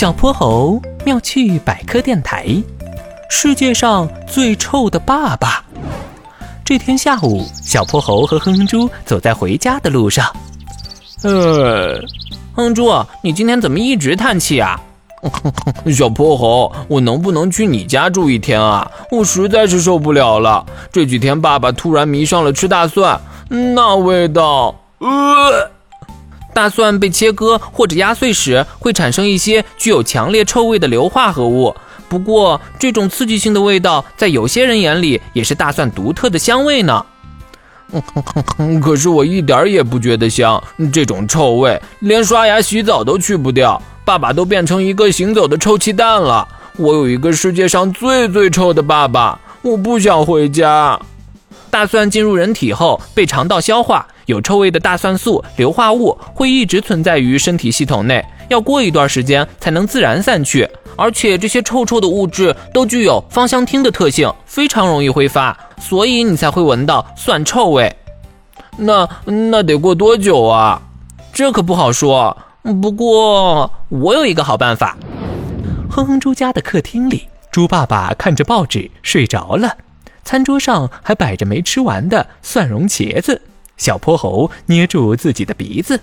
小泼猴妙趣百科电台：世界上最臭的爸爸。这天下午，小泼猴和哼哼猪走在回家的路上。呃，哼哼猪，你今天怎么一直叹气啊？小泼猴，我能不能去你家住一天啊？我实在是受不了了。这几天爸爸突然迷上了吃大蒜，那味道……呃。大蒜被切割或者压碎时，会产生一些具有强烈臭味的硫化合物。不过，这种刺激性的味道在有些人眼里也是大蒜独特的香味呢。可是我一点也不觉得香，这种臭味连刷牙洗澡都去不掉。爸爸都变成一个行走的臭气弹了。我有一个世界上最最臭的爸爸，我不想回家。大蒜进入人体后被肠道消化。有臭味的大蒜素硫化物会一直存在于身体系统内，要过一段时间才能自然散去。而且这些臭臭的物质都具有芳香烃的特性，非常容易挥发，所以你才会闻到蒜臭味。那那得过多久啊？这可不好说。不过我有一个好办法。哼哼猪家的客厅里，猪爸爸看着报纸睡着了，餐桌上还摆着没吃完的蒜蓉茄子。小泼猴捏住自己的鼻子，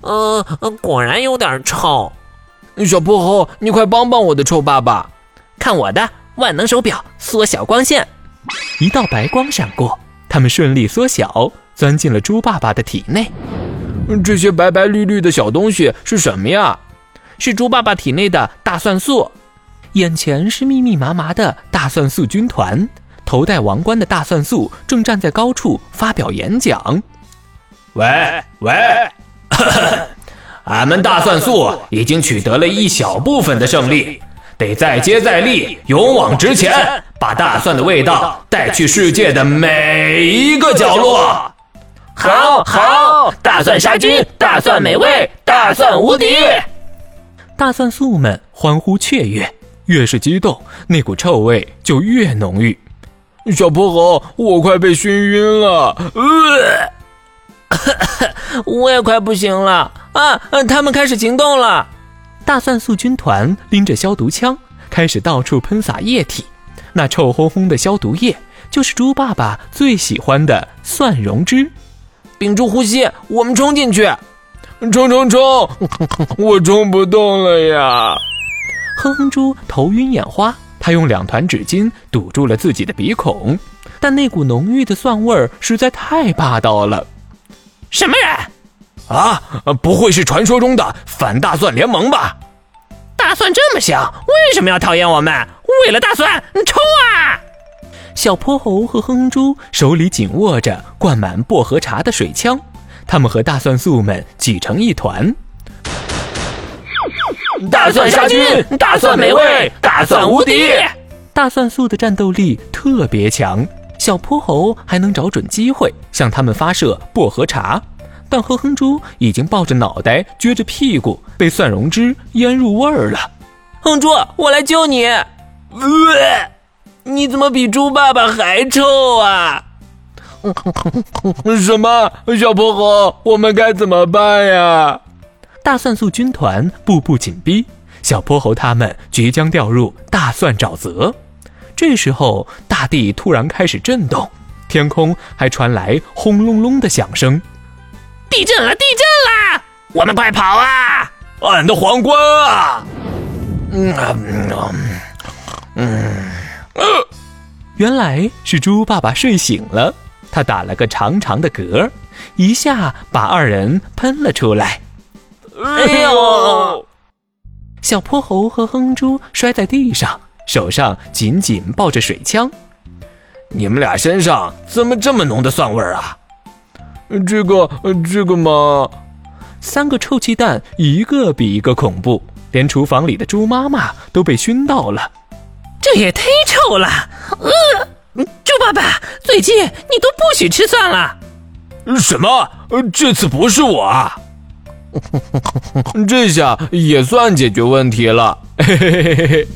呃，果然有点臭。小泼猴，你快帮帮我的臭爸爸！看我的万能手表，缩小光线。一道白光闪过，他们顺利缩小，钻进了猪爸爸的体内。这些白白绿绿的小东西是什么呀？是猪爸爸体内的大蒜素。眼前是密密麻麻的大蒜素军团。头戴王冠的大蒜素正站在高处发表演讲。喂喂，俺们大蒜素已经取得了一小部分的胜利，得再接再厉，勇往直前，把大蒜的味道带去世界的每一个角落。好好，大蒜杀菌，大蒜美味，大蒜无敌。大蒜素们欢呼雀跃，越是激动，那股臭味就越浓郁。小泼猴，我快被熏晕了，呃，我也快不行了啊！他们开始行动了，大蒜素军团拎着消毒枪，开始到处喷洒液体。那臭烘烘的消毒液，就是猪爸爸最喜欢的蒜蓉汁。屏住呼吸，我们冲进去！冲冲冲！我冲不动了呀！哼哼猪头晕眼花。他用两团纸巾堵住了自己的鼻孔，但那股浓郁的蒜味儿实在太霸道了。什么人？啊，不会是传说中的反大蒜联盟吧？大蒜这么香，为什么要讨厌我们？为了大蒜，冲啊！小泼猴和哼哼猪手里紧握着灌满薄荷茶的水枪，他们和大蒜素们挤成一团。大蒜杀菌，大蒜美味，大蒜无敌。大蒜素的战斗力特别强，小泼猴还能找准机会向他们发射薄荷茶，但哼哼猪已经抱着脑袋撅着屁股，被蒜蓉汁腌入味儿了。哼猪，我来救你。呃，你怎么比猪爸爸还臭啊？什么？小泼猴，我们该怎么办呀？大蒜素军团步步紧逼，小泼猴他们即将掉入大蒜沼泽。这时候，大地突然开始震动，天空还传来轰隆隆的响声。地震了！地震了！我们快跑啊！俺的皇冠啊！嗯啊嗯嗯，原来是猪爸爸睡醒了，他打了个长长的嗝，一下把二人喷了出来。哎呦！小泼猴和哼猪摔在地上，手上紧紧抱着水枪。你们俩身上怎么这么浓的蒜味儿啊？这个，这个嘛……三个臭鸡蛋，一个比一个恐怖，连厨房里的猪妈妈都被熏到了。这也太臭了！呃，猪爸爸，最近你都不许吃蒜了。什么？这次不是我啊！这下也算解决问题了。嘿嘿嘿嘿嘿。